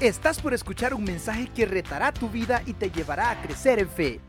Estás por escuchar un mensaje que retará tu vida y te llevará a crecer en fe.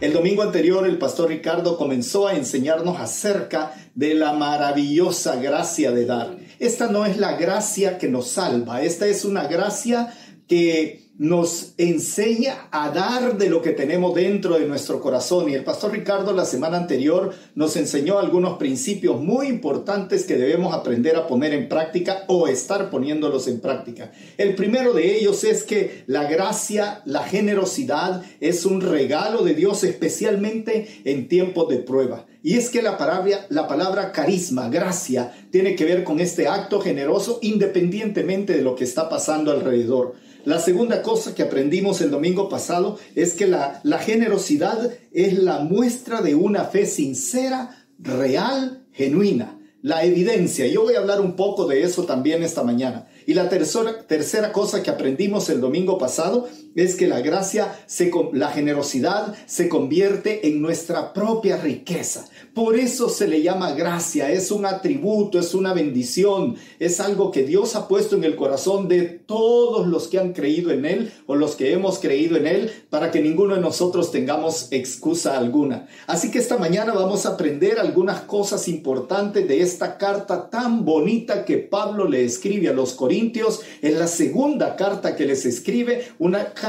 El domingo anterior el pastor Ricardo comenzó a enseñarnos acerca de la maravillosa gracia de dar. Esta no es la gracia que nos salva, esta es una gracia que nos enseña a dar de lo que tenemos dentro de nuestro corazón. Y el pastor Ricardo la semana anterior nos enseñó algunos principios muy importantes que debemos aprender a poner en práctica o estar poniéndolos en práctica. El primero de ellos es que la gracia, la generosidad es un regalo de Dios especialmente en tiempos de prueba. Y es que la palabra, la palabra carisma, gracia, tiene que ver con este acto generoso independientemente de lo que está pasando alrededor. La segunda cosa que aprendimos el domingo pasado es que la, la generosidad es la muestra de una fe sincera, real, genuina. La evidencia. Yo voy a hablar un poco de eso también esta mañana. Y la tercera, tercera cosa que aprendimos el domingo pasado es que la gracia, se, la generosidad se convierte en nuestra propia riqueza. Por eso se le llama gracia, es un atributo, es una bendición, es algo que Dios ha puesto en el corazón de todos los que han creído en Él o los que hemos creído en Él para que ninguno de nosotros tengamos excusa alguna. Así que esta mañana vamos a aprender algunas cosas importantes de esta carta tan bonita que Pablo le escribe a los Corintios. en la segunda carta que les escribe, una carta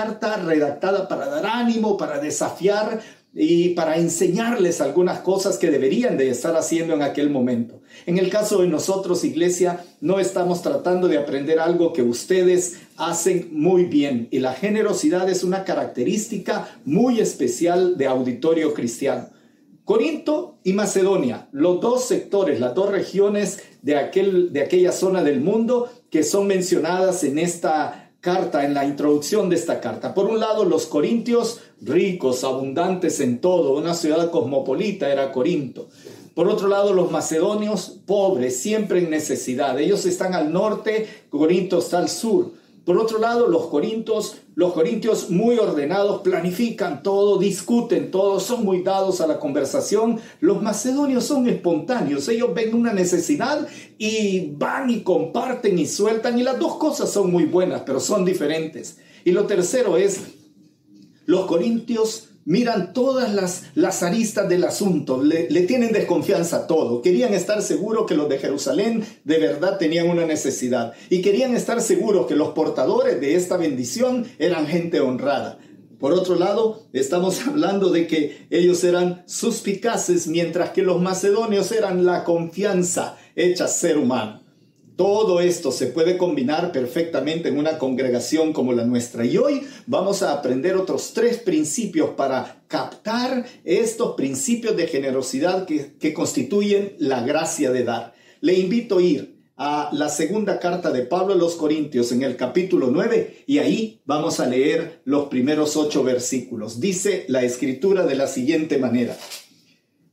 redactada para dar ánimo, para desafiar y para enseñarles algunas cosas que deberían de estar haciendo en aquel momento. En el caso de nosotros, iglesia, no estamos tratando de aprender algo que ustedes hacen muy bien y la generosidad es una característica muy especial de auditorio cristiano. Corinto y Macedonia, los dos sectores, las dos regiones de, aquel, de aquella zona del mundo que son mencionadas en esta carta, en la introducción de esta carta. Por un lado, los corintios ricos, abundantes en todo, una ciudad cosmopolita era Corinto. Por otro lado, los macedonios pobres, siempre en necesidad. Ellos están al norte, Corinto está al sur. Por otro lado, los corintios, los corintios muy ordenados, planifican todo, discuten todo, son muy dados a la conversación. Los macedonios son espontáneos, ellos ven una necesidad y van y comparten y sueltan y las dos cosas son muy buenas, pero son diferentes. Y lo tercero es, los corintios miran todas las, las aristas del asunto, le, le, tienen desconfianza a todo. Querían estar seguros que los de Jerusalén de verdad tenían una necesidad y querían estar seguros que los portadores de esta bendición eran gente honrada. Por otro lado, estamos hablando de que ellos eran suspicaces mientras que los macedonios eran la confianza hecha ser humano. Todo esto se puede combinar perfectamente en una congregación como la nuestra. Y hoy vamos a aprender otros tres principios para captar estos principios de generosidad que, constituyen la gracia de dar. Le invito a ir a la segunda carta de Pablo a los Corintios en el capítulo 9 y ahí vamos a leer los primeros ocho versículos. Dice la escritura de la siguiente manera.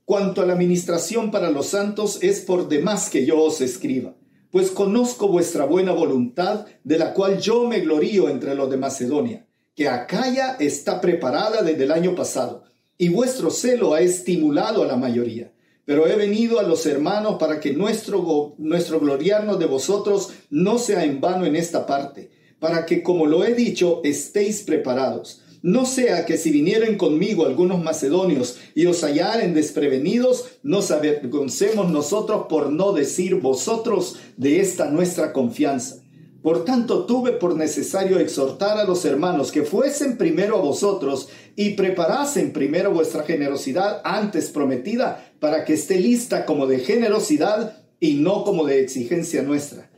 Cuanto a la administración para los santos es por demás que yo os escriba pues conozco vuestra buena voluntad, de la cual yo me glorío entre los de Macedonia, que Acaya está preparada desde el año pasado, y vuestro celo ha estimulado a la mayoría. Pero he venido a los hermanos para que nuestro, nuestro gloriarnos de vosotros no sea en vano en esta parte, para que, como lo he dicho, estéis preparados no sea que si vinieren conmigo algunos macedonios y os hallaren desprevenidos, nos avergoncemos nosotros por no decir vosotros de esta nuestra confianza. Por tanto, tuve por necesario exhortar a los hermanos que fuesen primero a vosotros y preparasen primero vuestra generosidad antes prometida para que esté lista como de generosidad y no como de exigencia nuestra.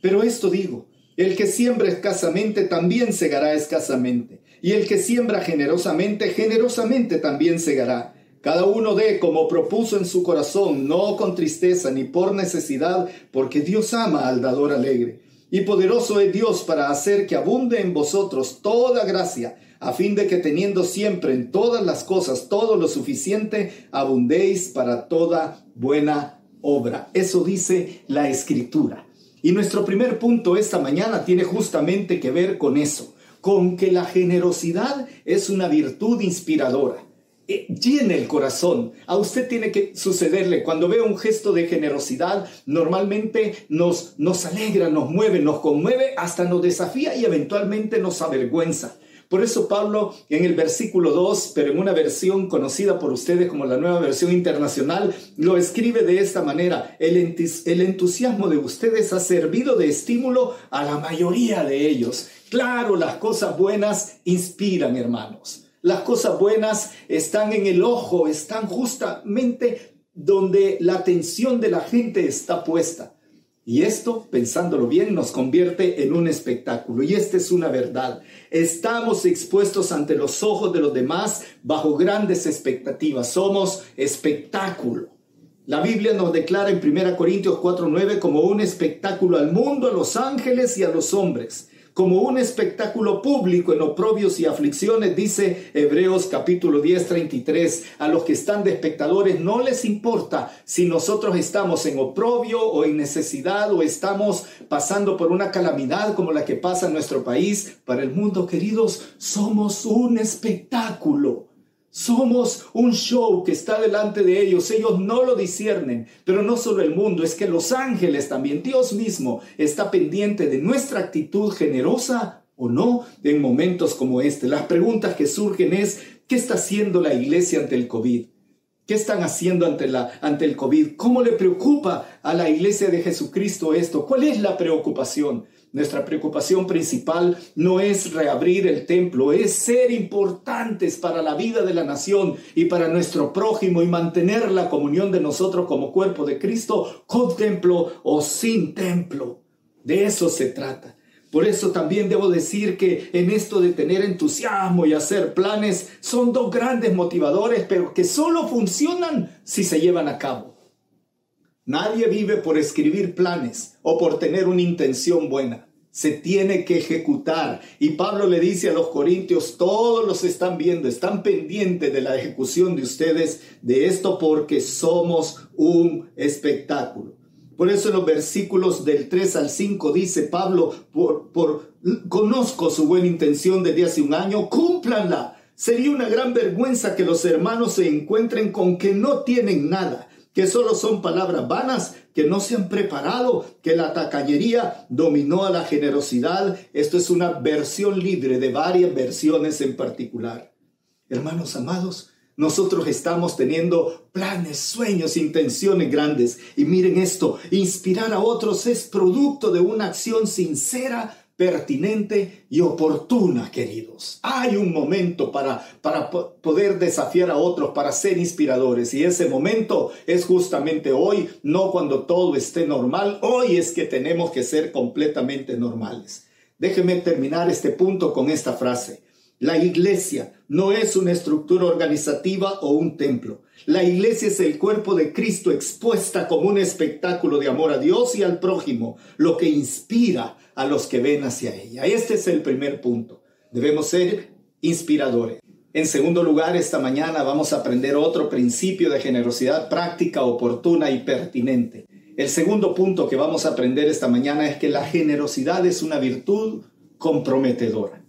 Pero esto digo, el que siembra escasamente también segará escasamente, y el que siembra generosamente, generosamente también segará. Cada uno dé como propuso en su corazón, no con tristeza ni por necesidad, porque Dios ama al dador alegre. Y poderoso es Dios para hacer que abunde en vosotros toda gracia, a fin de que teniendo siempre en todas las cosas todo lo suficiente, abundéis para toda buena obra. Eso dice la escritura. Y nuestro primer punto esta mañana tiene justamente que ver con eso, con que la generosidad es una virtud inspiradora. eh, llene el corazón. A usted tiene que sucederle. Cuando ve un gesto de generosidad, normalmente nos, nos alegra, nos mueve, nos conmueve, hasta nos desafía y eventualmente nos avergüenza. Por eso Pablo en el versículo 2, pero en una versión conocida por ustedes como la nueva versión internacional, lo escribe de esta manera. El, el entusiasmo de ustedes ha servido de estímulo a la mayoría de ellos. Claro, las cosas buenas inspiran, hermanos. Las cosas buenas están en el ojo, están justamente donde la atención de la gente está puesta. Y esto, pensándolo bien, nos convierte en un espectáculo. Y esta es una verdad. Estamos expuestos ante los ojos de los demás bajo grandes expectativas. Somos espectáculo. La Biblia nos declara en 1 Corintios 4:9 como un espectáculo al mundo, a los ángeles y a los hombres como un espectáculo público en oprobios y aflicciones, dice Hebreos capítulo 10, 33. A los que están de espectadores no les importa si nosotros estamos en oprobio o en necesidad o estamos pasando por una calamidad como la que pasa en nuestro país. Para el mundo, queridos, somos un espectáculo. Somos un show que está delante de ellos. Ellos no lo disciernen. Pero no solo el mundo, es que los ángeles también, Dios mismo, está pendiente de nuestra actitud generosa o no en momentos como este. Las preguntas que surgen es, ¿qué está haciendo la iglesia ante el COVID? ¿Qué están haciendo ante, la, ante el COVID? ¿Cómo le preocupa a la iglesia de Jesucristo esto? ¿Cuál es la preocupación? Nuestra preocupación principal no es reabrir el templo, es ser importantes para la vida de la nación y para nuestro prójimo y mantener la comunión de nosotros como cuerpo de Cristo con templo o sin templo. De eso se trata. Por eso también debo decir que en esto de tener entusiasmo y hacer planes son dos grandes motivadores, pero que solo funcionan si se llevan a cabo. Nadie vive por escribir planes o por tener una intención buena. Se tiene que ejecutar. Y Pablo le dice a los corintios, todos los están viendo, están pendientes de la ejecución de ustedes de esto porque somos un espectáculo. Por eso en los versículos del 3 al 5 dice Pablo, por, por, conozco su buena intención desde hace un año, cúmplanla. Sería una gran vergüenza que los hermanos se encuentren con que no tienen nada que solo son palabras vanas, que no se han preparado, que la tacañería dominó a la generosidad. Esto es una versión libre de varias versiones en particular. Hermanos amados, nosotros estamos teniendo planes, sueños, intenciones grandes. Y miren esto, inspirar a otros es producto de una acción sincera pertinente y oportuna, queridos. Hay un momento para, para poder desafiar a otros, para ser inspiradores. Y ese momento es justamente hoy, no cuando todo esté normal. Hoy es que tenemos que ser completamente normales. Déjeme terminar este punto con esta frase. La iglesia no es una estructura organizativa o un templo. La iglesia es el cuerpo de Cristo expuesta como un espectáculo de amor a Dios y al prójimo, lo que inspira a los que ven hacia ella. Este es el primer punto. Debemos ser inspiradores. En segundo lugar, esta mañana vamos a aprender otro principio de generosidad práctica, oportuna y pertinente. El segundo punto que vamos a aprender esta mañana es que la generosidad es una virtud comprometedora.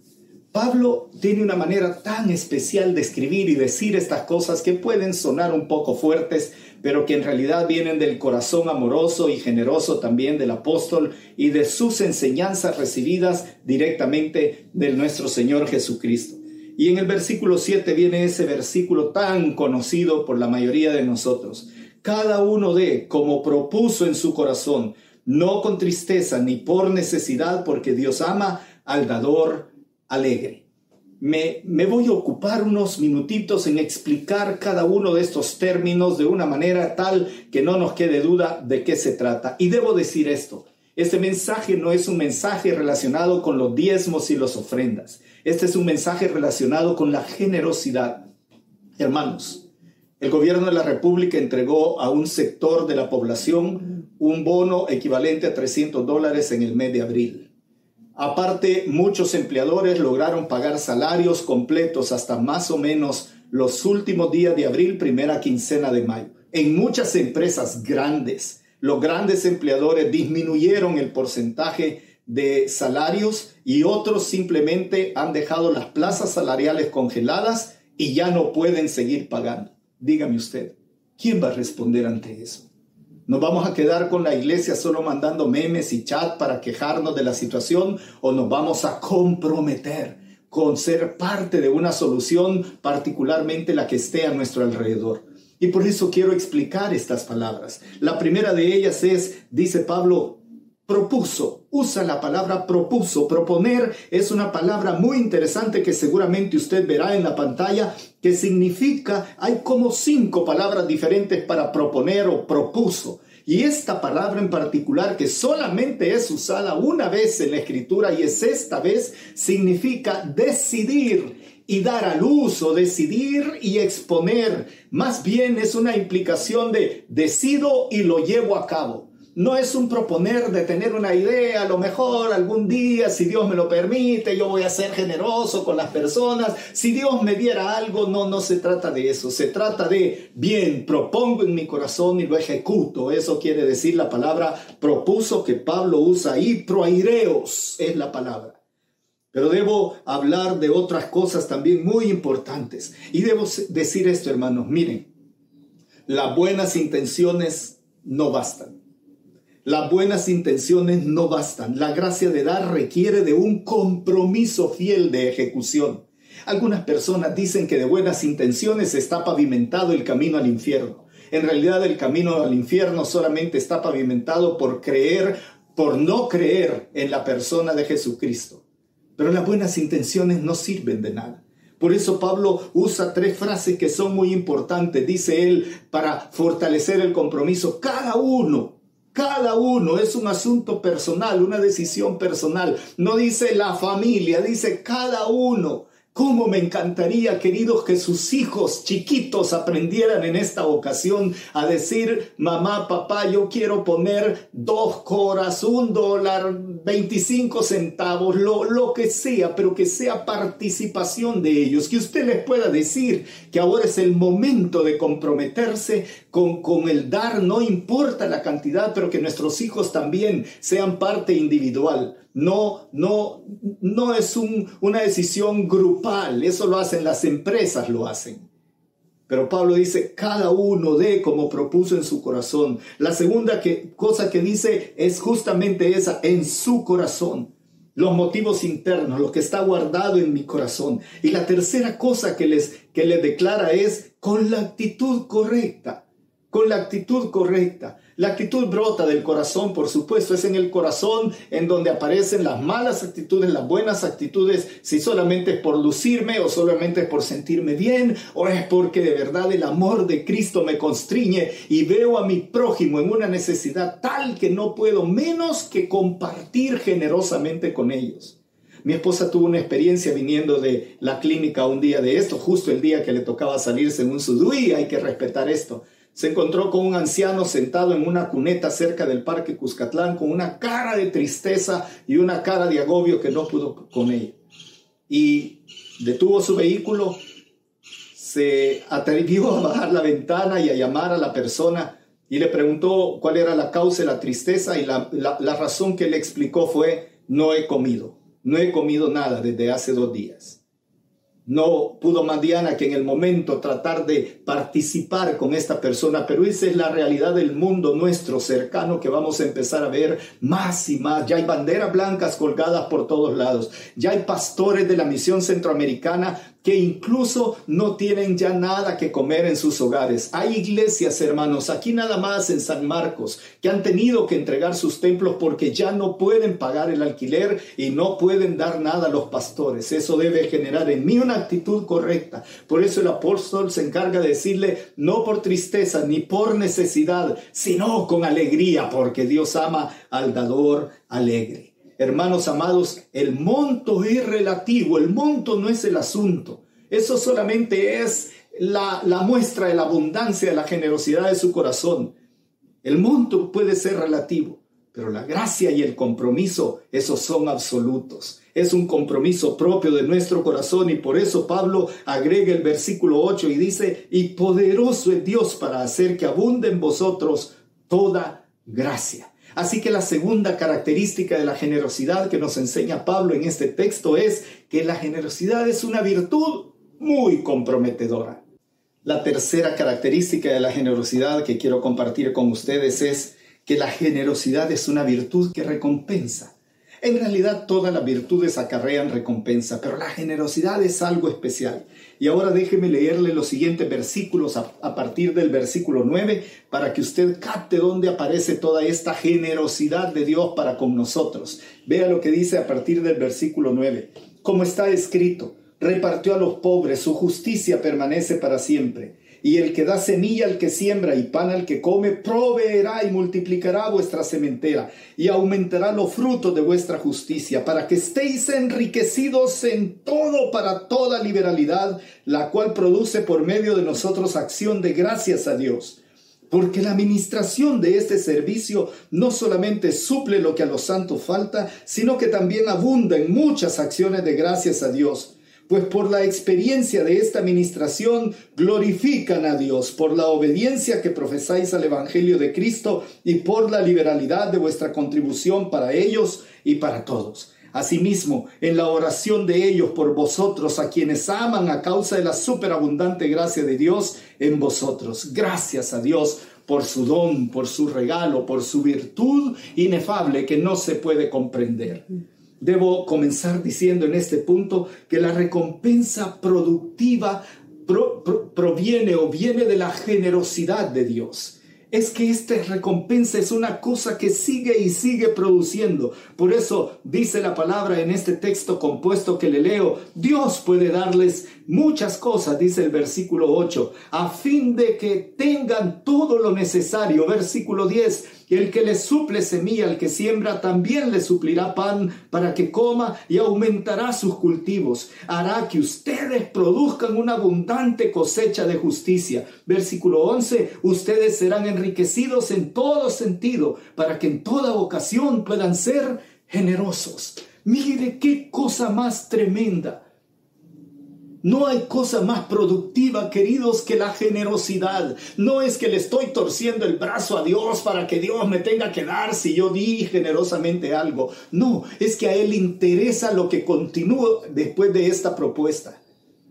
Pablo tiene una manera tan especial de escribir y decir estas cosas que pueden sonar un poco fuertes, pero que en realidad vienen del corazón amoroso y generoso también del apóstol y de sus enseñanzas recibidas directamente de nuestro Señor Jesucristo. Y en el versículo 7 viene ese versículo tan conocido por la mayoría de nosotros. Cada uno de, como propuso en su corazón, no con tristeza ni por necesidad, porque Dios ama al dador alegre. Me, voy a ocupar unos minutitos en explicar cada uno de estos términos de una manera tal que no nos quede duda de qué se trata. Y debo decir esto, este mensaje no es un mensaje relacionado con los diezmos y las ofrendas. Este es un mensaje relacionado con la generosidad. Hermanos, el gobierno de la República entregó a un sector de la población un bono equivalente a 300 dólares en el mes de abril. Aparte, muchos empleadores lograron pagar salarios completos hasta más o menos los últimos días de abril, primera quincena de mayo. En muchas empresas grandes, los grandes empleadores disminuyeron el porcentaje de salarios y otros simplemente han dejado las plazas salariales congeladas y ya no pueden seguir pagando. Dígame usted, ¿quién va a responder ante eso? ¿Nos vamos a quedar con la iglesia solo mandando memes y chat para quejarnos de la situación o nos vamos a comprometer con ser parte de una solución, particularmente la que esté a nuestro alrededor? Y por eso quiero explicar estas palabras. La primera de ellas es, dice Pablo, propuso. Usa la palabra propuso. Proponer es una palabra muy interesante que seguramente usted verá en la pantalla, que significa, hay como cinco palabras diferentes para proponer o propuso. Y esta palabra en particular, que solamente es usada una vez en la escritura y es esta vez, significa decidir y dar a luz o decidir y exponer. Más bien es una implicación de decido y lo llevo a cabo. No es un proponer de tener una idea, a lo mejor algún día, si Dios me lo permite, yo voy a ser generoso con las personas. Si Dios me diera algo, no, no se trata de eso. Se trata de, bien, propongo en mi corazón y lo ejecuto. Eso quiere decir la palabra propuso que Pablo usa ahí, proaireos es la palabra. Pero debo hablar de otras cosas también muy importantes. Y debo decir esto, hermanos. Miren, las buenas intenciones no bastan. Las buenas intenciones no bastan. La gracia de dar requiere de un compromiso fiel de ejecución. Algunas personas dicen que de buenas intenciones está pavimentado el camino al infierno. En realidad el camino al infierno solamente está pavimentado por creer, por no creer en la persona de Jesucristo. Pero las buenas intenciones no sirven de nada. Por eso Pablo usa tres frases que son muy importantes, dice él, para fortalecer el compromiso. Cada uno, cada uno es un asunto personal, una decisión personal. No dice la familia, dice cada uno. ¿Cómo me encantaría, queridos, que sus hijos chiquitos aprendieran en esta ocasión a decir, mamá, papá, yo quiero poner dos coras, un dólar, 25 centavos, lo, lo que sea, pero que sea participación de ellos, que usted les pueda decir que ahora es el momento de comprometerse con, con el dar, no importa la cantidad, pero que nuestros hijos también sean parte individual no, no, no es una decisión grupal, eso lo hacen las empresas, lo hacen. Pero Pablo dice, cada uno dé como propuso en su corazón. La segunda cosa que dice es justamente esa, en su corazón. Los motivos internos, lo que está guardado en mi corazón. Y la tercera cosa que les, que les declara es con la actitud correcta. Con la actitud correcta. La actitud brota del corazón, por supuesto, es en el corazón en donde aparecen las malas actitudes, las buenas actitudes, si solamente es por lucirme o solamente es por sentirme bien o es porque de verdad el amor de Cristo me constriñe y veo a mi prójimo en una necesidad tal que no puedo menos que compartir generosamente con ellos. Mi esposa tuvo una experiencia viniendo de la clínica un día de esto, justo el día que le tocaba salirse en un sudui, hay que respetar esto se encontró con un anciano sentado en una cuneta cerca del parque Cuscatlán con una cara de tristeza y una cara de agobio que no pudo con ella. Y detuvo su vehículo, se atrevió a bajar la ventana y a llamar a la persona y le preguntó cuál era la causa de la tristeza y la, la razón que le explicó fue, no he comido, no he comido nada desde hace dos días. No pudo Madiana que en el momento tratar de participar con esta persona, pero esa es la realidad del mundo nuestro cercano que vamos a empezar a ver más y más. Ya hay banderas blancas colgadas por todos lados. Ya hay pastores de la misión centroamericana que incluso no tienen ya nada que comer en sus hogares. Hay iglesias, hermanos, aquí nada más en San Marcos, que han tenido que entregar sus templos porque ya no pueden pagar el alquiler y no pueden dar nada a los pastores. Eso debe generar en mí una actitud correcta. Por eso el apóstol se encarga de decirle, no por tristeza ni por necesidad, sino con alegría, porque Dios ama al dador alegre. Hermanos amados, el monto es relativo, el monto no es el asunto. Eso solamente es la, la, muestra de la abundancia, de la generosidad de su corazón. El monto puede ser relativo, pero la gracia y el compromiso, esos son absolutos. Es un compromiso propio de nuestro corazón y por eso Pablo agrega el versículo 8 y dice, y poderoso es Dios para hacer que abunde en vosotros toda gracia Así que la segunda característica de la generosidad que nos enseña Pablo en este texto es que la generosidad es una virtud, muy comprometedora. La tercera característica de la generosidad que quiero compartir con ustedes es que la generosidad es una virtud que recompensa. En realidad todas las virtudes acarrean recompensa, pero la generosidad es algo especial. Y ahora déjeme leerle los siguientes versículos a, partir del versículo 9 para que usted capte dónde aparece toda esta generosidad de Dios para con nosotros. Vea lo que dice a partir del versículo 9. Como está escrito, repartió a los pobres, su justicia permanece para siempre y el que da semilla al que siembra y pan al que come, proveerá y multiplicará vuestra sementera y aumentará los frutos de vuestra justicia, para que estéis enriquecidos en todo para toda liberalidad, la cual produce por medio de nosotros acción de gracias a Dios. Porque la administración de este servicio no solamente suple lo que a los santos falta, sino que también abunda en muchas acciones de gracias a Dios pues por la experiencia de esta administración glorifican a Dios, por la obediencia que profesáis al Evangelio de Cristo y por la liberalidad de vuestra contribución para ellos y para todos. Asimismo, en la oración de ellos por vosotros, a quienes aman a causa de la superabundante gracia de Dios en vosotros. Gracias a Dios por su don, por su regalo, por su virtud inefable que no se puede comprender. Debo comenzar diciendo en este punto que la recompensa productiva proviene o viene de la generosidad de Dios es que esta recompensa es una cosa que sigue y sigue produciendo. Por eso dice la palabra en este texto compuesto que le leo, Dios puede darles muchas cosas, dice el versículo 8, a fin de que tengan todo lo necesario. Versículo 10, el que le suple semilla al que siembra, también le suplirá pan para que coma y aumentará sus cultivos. Hará que ustedes produzcan una abundante cosecha de justicia. Versículo 11, ustedes serán en enriquecidos en todo sentido, para que en toda ocasión puedan ser generosos. Mire qué cosa más tremenda. No hay cosa más productiva, queridos, que la generosidad. No es que le estoy torciendo el brazo a Dios para que Dios me tenga que dar si yo di generosamente algo. No, es que a Él interesa lo que continúa después de esta propuesta.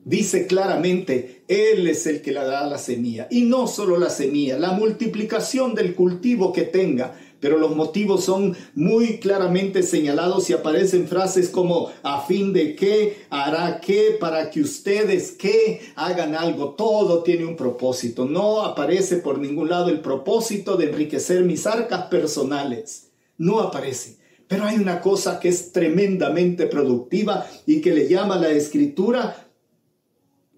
Dice claramente, Él es el que le da la semilla. Y no solo la semilla, la multiplicación del cultivo que tenga. Pero los motivos son muy claramente señalados y aparecen frases como a fin de qué, hará qué, para que ustedes qué, hagan algo. Todo tiene un propósito. No aparece por ningún lado el propósito de enriquecer mis arcas personales. No aparece. Pero hay una cosa que es tremendamente productiva y que le llama la escritura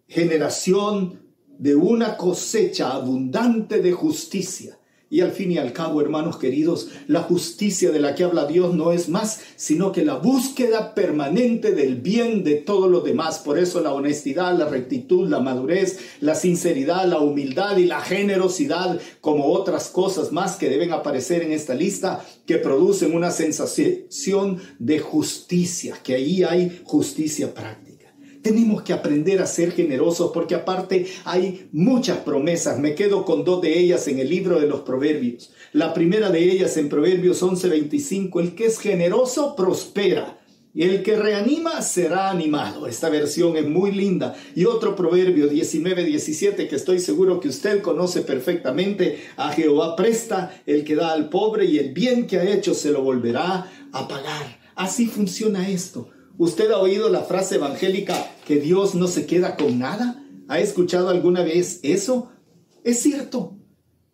generación de una cosecha abundante de justicia. Y al fin y al cabo, hermanos queridos, la justicia de la que habla Dios no es más, sino que la búsqueda permanente del bien de todos los demás. Por eso la honestidad, la rectitud, la madurez, la sinceridad, la humildad y la generosidad, como otras cosas más que deben aparecer en esta lista, que producen una sensación de justicia, que ahí hay justicia práctica. Tenemos que aprender a ser generosos porque aparte hay muchas promesas. Me quedo con dos de ellas en el libro de los Proverbios. La primera de ellas en Proverbios 11:25, el que es generoso prospera. Y el que reanima será animado. Esta versión es muy linda. Y otro proverbio 19:17 que estoy seguro que usted conoce perfectamente. A Jehová presta el que da al pobre y el bien que ha hecho se lo volverá a pagar. Así funciona esto. ¿Usted ha oído la frase evangélica que Dios no se queda con nada? ¿Ha escuchado alguna vez eso? Es cierto.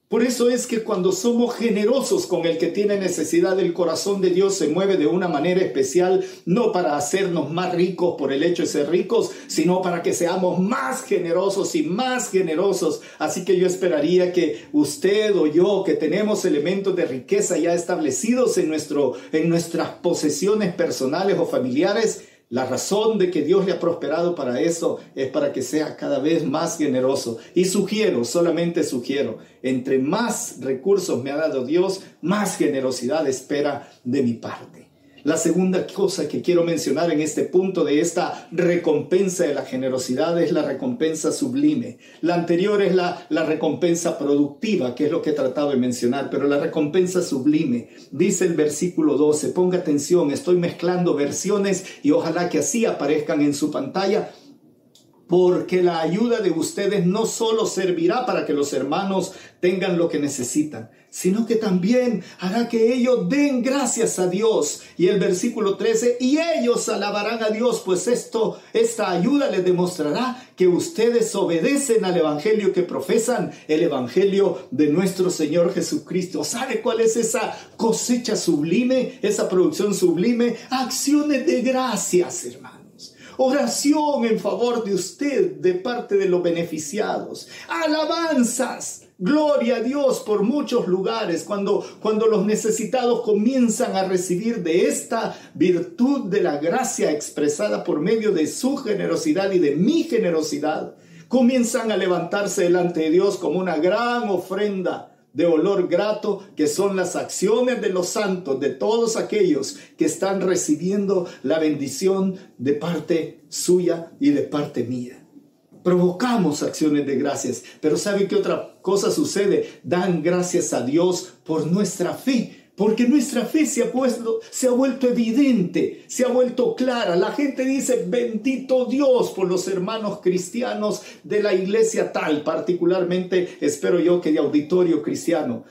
Por eso es que cuando somos generosos con el que tiene necesidad, el corazón de Dios se mueve de una manera especial, no para hacernos más ricos por el hecho de ser ricos, sino para que seamos más generosos y más generosos. Así que yo esperaría que usted o yo, que tenemos elementos de riqueza ya establecidos en, nuestro, en nuestras posesiones personales o familiares, la razón de que Dios le ha prosperado para eso es para que sea cada vez más generoso. Y sugiero, solamente sugiero, entre más recursos me ha dado Dios, más generosidad espera de mi parte. La segunda cosa que quiero mencionar en este punto de esta recompensa de la generosidad es la recompensa sublime. La anterior es la, la recompensa productiva, que es lo que he tratado de mencionar, pero la recompensa sublime, dice el versículo 12, ponga atención, estoy mezclando versiones y ojalá que así aparezcan en su pantalla porque la ayuda de ustedes no solo servirá para que los hermanos tengan lo que necesitan, sino que también hará que ellos den gracias a Dios. Y el versículo 13, y ellos alabarán a Dios, pues esto, esta ayuda les demostrará que ustedes obedecen al evangelio que profesan, el evangelio de nuestro Señor Jesucristo. ¿Sabe cuál es esa cosecha sublime, esa producción sublime? Acciones de gracias, hermano oración en favor de usted de parte de los beneficiados, alabanzas. Gloria a Dios por muchos lugares cuando, cuando los necesitados comienzan a recibir de esta virtud de la gracia expresada por medio de su generosidad y de mi generosidad. Comienzan a levantarse delante de Dios como una gran ofrenda de olor grato, que son las acciones de los santos, de todos aquellos que están recibiendo la bendición de parte suya y de parte mía. Provocamos acciones de gracias, pero ¿sabe qué otra cosa sucede? Dan gracias a Dios por nuestra fe porque nuestra fe se ha, puesto, se ha vuelto evidente, se ha vuelto clara. La gente dice, bendito Dios por los hermanos cristianos de la iglesia tal, particularmente espero yo que de auditorio cristiano.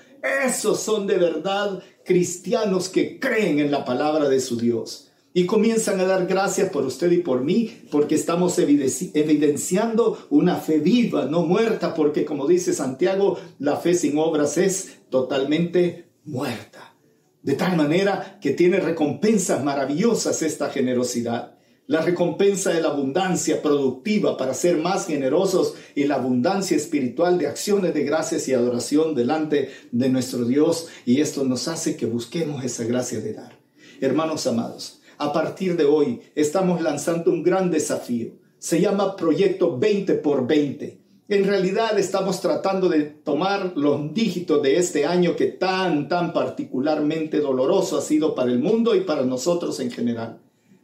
Esos son de verdad cristianos que creen en la palabra de su Dios. Y comienzan a dar gracias por usted y por mí, porque estamos evidenciando una fe viva, no muerta, porque como dice Santiago, la fe sin obras es totalmente muerta. De tal manera que tiene recompensas maravillosas esta generosidad. La recompensa de la abundancia productiva para ser más generosos y la abundancia espiritual de acciones de gracias y adoración delante de nuestro Dios. Y esto nos hace que busquemos esa gracia de dar. Hermanos amados, a partir de hoy estamos lanzando un gran desafío. Se llama Proyecto 20 por 20 en realidad estamos tratando de tomar los dígitos de este año que tan, tan particularmente doloroso ha sido para el mundo y para nosotros en general.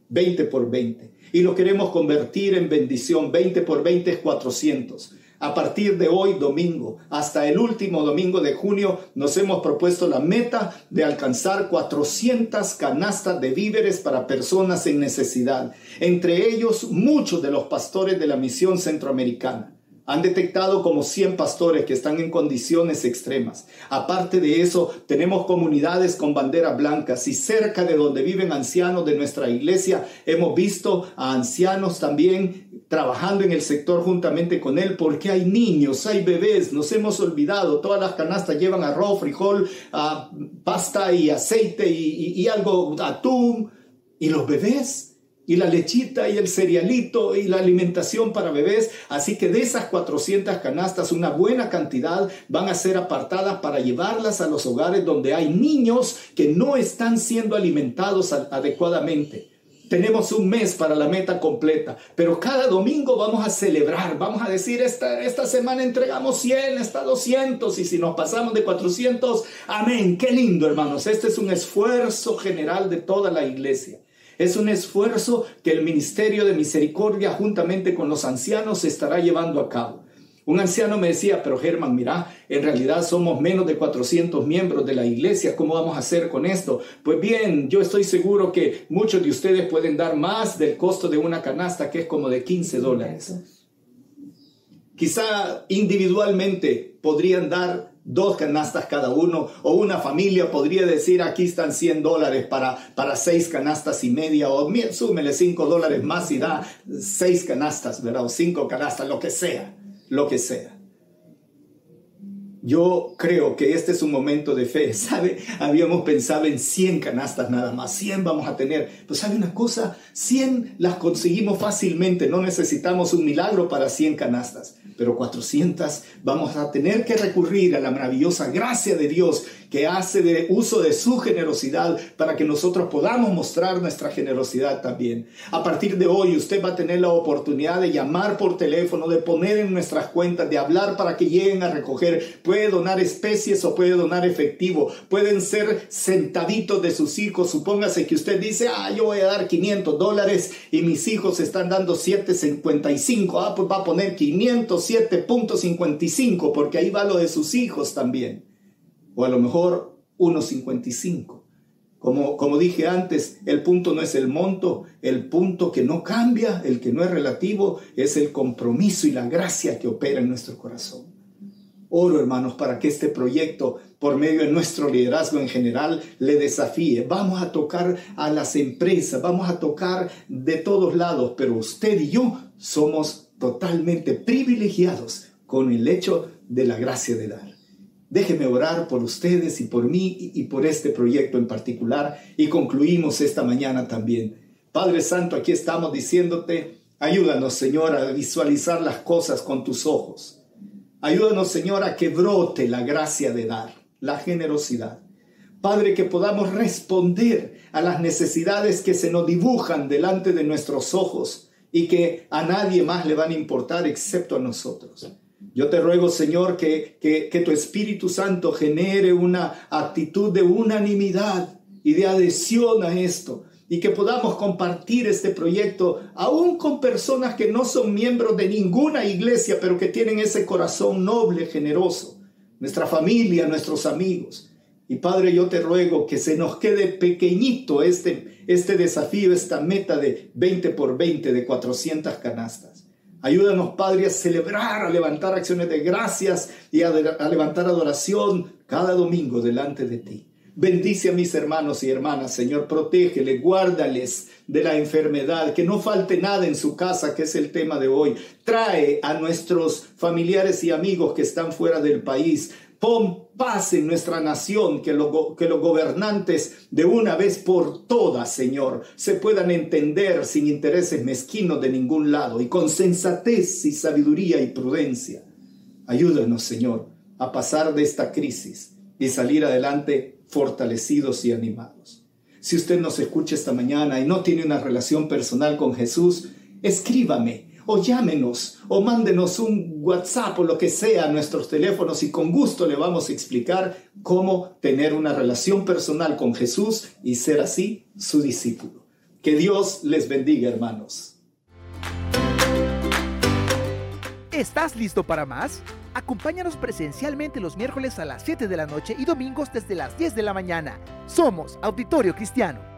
20 por 20. Y lo queremos convertir en bendición. 20 por 20 es 400. A partir de hoy, domingo, hasta el último domingo de junio, nos hemos propuesto la meta de alcanzar 400 canastas de víveres para personas en necesidad, entre ellos muchos de los pastores de la misión centroamericana. Han detectado como 100 pastores que están en condiciones extremas. Aparte de eso, tenemos comunidades con banderas blancas y cerca de donde viven ancianos de nuestra iglesia hemos visto a ancianos también trabajando en el sector juntamente con él porque hay niños, hay bebés, nos hemos olvidado, todas las canastas llevan arroz, frijol, ah, pasta y aceite y, y algo, atún. ¿Y los bebés? Y la lechita y el cerealito y la alimentación para bebés. Así que de esas 400 canastas, una buena cantidad van a ser apartadas para llevarlas a los hogares donde hay niños que no están siendo alimentados adecuadamente. Tenemos un mes para la meta completa, pero cada domingo vamos a celebrar, vamos a decir, esta, esta semana entregamos 100, esta 200, y si nos pasamos de 400, amén, qué lindo hermanos, este es un esfuerzo general de toda la iglesia. Es un esfuerzo que el Ministerio de Misericordia juntamente con los ancianos estará llevando a cabo. Un anciano me decía, pero Germán, mira, en realidad somos menos de 400 miembros de la iglesia, ¿cómo vamos a hacer con esto? Pues bien, yo estoy seguro que muchos de ustedes pueden dar más del costo de una canasta que es como de 15 dólares. Quizá individualmente podrían dar dos canastas cada uno, o una familia podría decir aquí están 100 dólares para, para seis canastas y media, o súmele 5 dólares más y da seis canastas, ¿verdad? O cinco canastas, lo que sea, lo que sea. Yo creo que este es un momento de fe, ¿sabe? Habíamos pensado en 100 canastas nada más, 100 vamos a tener. Pues sabe una cosa, 100 las conseguimos fácilmente, no necesitamos un milagro para 100 canastas, pero 400 vamos a tener que recurrir a la maravillosa gracia de Dios que hace de uso de su generosidad para que nosotros podamos mostrar nuestra generosidad también. A partir de hoy usted va a tener la oportunidad de llamar por teléfono, de poner en nuestras cuentas, de hablar para que lleguen a recoger. Puede donar especies o puede donar efectivo. Pueden ser centavitos de sus hijos. Supóngase que usted dice, ah, yo voy a dar 500 dólares y mis hijos están dando 7.55. Ah, pues va a poner 507.55 porque ahí va lo de sus hijos también o a lo mejor 1.55. Como, como dije antes, el punto no es el monto, el punto que no cambia, el que no es relativo, es el compromiso y la gracia que opera en nuestro corazón. Oro, hermanos, para que este proyecto, por medio de nuestro liderazgo en general, le desafíe. Vamos a tocar a las empresas, vamos a tocar de todos lados, pero usted y yo somos totalmente privilegiados con el hecho de la gracia de dar. Déjeme orar por ustedes y por mí y por este proyecto en particular y concluimos esta mañana también. Padre Santo, aquí estamos diciéndote, ayúdanos Señor a visualizar las cosas con tus ojos. Ayúdanos Señor a que brote la gracia de dar, la generosidad. Padre, que podamos responder a las necesidades que se nos dibujan delante de nuestros ojos y que a nadie más le van a importar excepto a nosotros. Yo te ruego, Señor, que, que, tu Espíritu Santo genere una actitud de unanimidad y de adhesión a esto y que podamos compartir este proyecto aún con personas que no son miembros de ninguna iglesia, pero que tienen ese corazón noble, generoso, nuestra familia, nuestros amigos. Y Padre, yo te ruego que se nos quede pequeñito este, este desafío, esta meta de 20 por 20 de 400 canastas. Ayúdanos, Padre, a celebrar, a levantar acciones de gracias y a, levantar adoración cada domingo delante de ti. Bendice a mis hermanos y hermanas, Señor, protégeles, guárdales de la enfermedad, que no falte nada en su casa, que es el tema de hoy. Trae a nuestros familiares y amigos que están fuera del país. Pon paz en nuestra nación, que, que los gobernantes de una vez por todas, Señor, se puedan entender sin intereses mezquinos de ningún lado y con sensatez y sabiduría y prudencia. Ayúdanos, Señor, a pasar de esta crisis y salir adelante fortalecidos y animados. Si usted nos escucha esta mañana y no tiene una relación personal con Jesús, escríbame o llámenos o mándenos un WhatsApp o lo que sea a nuestros teléfonos y con gusto le vamos a explicar cómo tener una relación personal con Jesús y ser así su discípulo. Que Dios les bendiga, hermanos. ¿Estás listo para más? Acompáñanos presencialmente los miércoles a las 7 de la noche y domingos desde las 10 de la mañana. Somos Auditorio Cristiano.